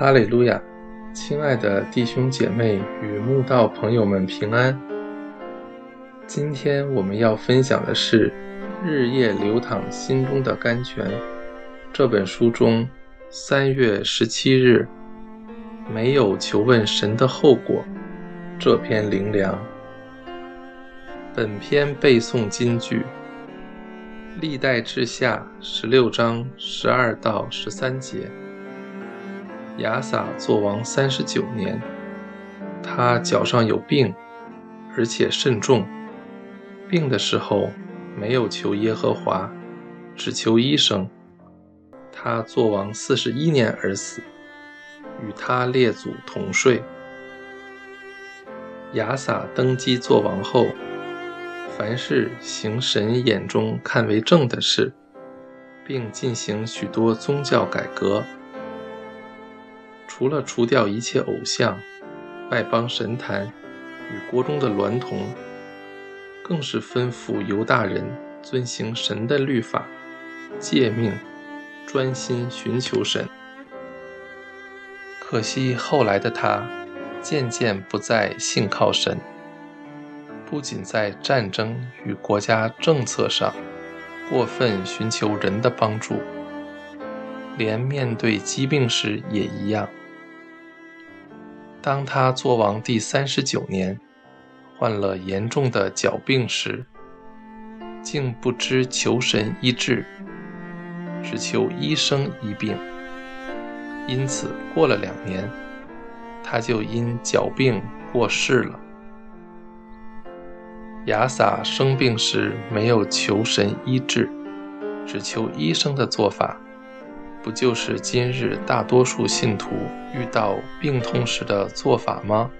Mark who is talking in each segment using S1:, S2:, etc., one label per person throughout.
S1: 哈利路亚，亲爱的弟兄姐妹与慕道朋友们平安。今天我们要分享的是《日夜流淌心中的甘泉》这本书中三月十七日“没有求问神的后果”这篇灵粮。本篇背诵金句：历代志下十六章十二到十三节。亚撒做王三十九年，他脚上有病，而且甚重。病的时候没有求耶和华，只求医生。他做王四十一年而死，与他列祖同睡。亚撒登基做王后，凡是行神眼中看为正的事，并进行许多宗教改革。除了除掉一切偶像、外邦神坛与国中的娈童，更是吩咐犹大人遵行神的律法、诫命，专心寻求神。可惜后来的他渐渐不再信靠神，不仅在战争与国家政策上过分寻求人的帮助，连面对疾病时也一样。当他做王第三十九年，患了严重的脚病时，竟不知求神医治，只求医生医病。因此，过了两年，他就因脚病过世了。亚撒生病时没有求神医治，只求医生的做法。不就是今日大多数信徒遇到病痛时的做法吗？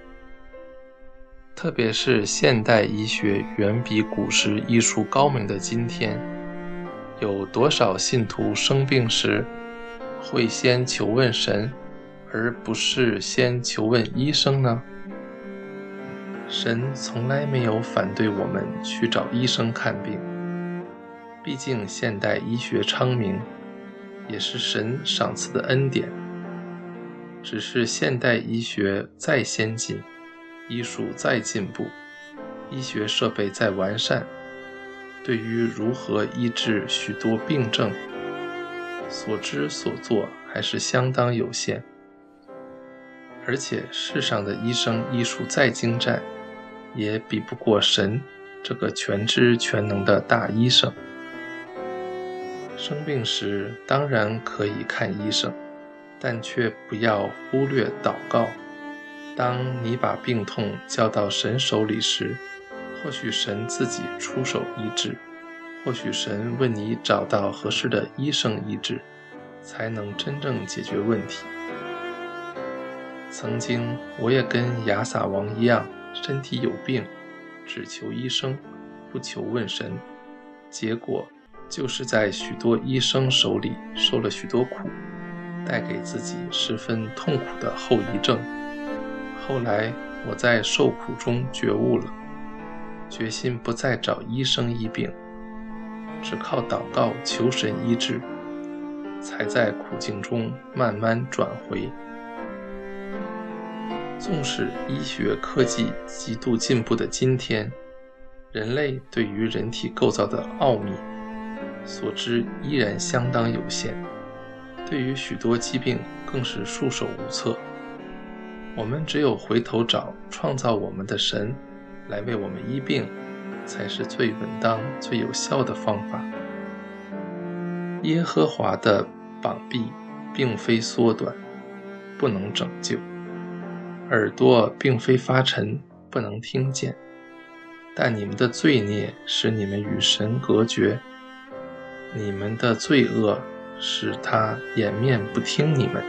S1: 特别是现代医学远比古时医术高明的今天，有多少信徒生病时会先求问神，而不是先求问医生呢？神从来没有反对我们去找医生看病，毕竟现代医学昌明。也是神赏赐的恩典。只是现代医学再先进，医术再进步，医学设备再完善，对于如何医治许多病症，所知所做还是相当有限。而且世上的医生医术再精湛，也比不过神这个全知全能的大医生。生病时当然可以看医生，但却不要忽略祷告。当你把病痛交到神手里时，或许神自己出手医治，或许神为你找到合适的医生医治，才能真正解决问题。曾经我也跟亚撒王一样，身体有病，只求医生，不求问神，结果。就是在许多医生手里受了许多苦，带给自己十分痛苦的后遗症。后来我在受苦中觉悟了，决心不再找医生医病，只靠祷告求神医治，才在苦境中慢慢转回。纵使医学科技极度进步的今天，人类对于人体构造的奥秘。所知依然相当有限，对于许多疾病更是束手无策。我们只有回头找创造我们的神来为我们医病，才是最稳当、最有效的方法。耶和华的膀臂并非缩短，不能拯救；耳朵并非发沉，不能听见。但你们的罪孽使你们与神隔绝。你们的罪恶使他掩面不听你们，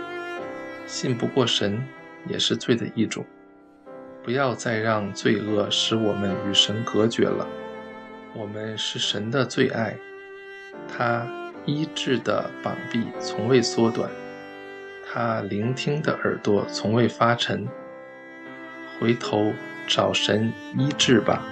S1: 信不过神也是罪的一种。不要再让罪恶使我们与神隔绝了。我们是神的最爱，他医治的膀臂从未缩短，他聆听的耳朵从未发沉。回头找神医治吧。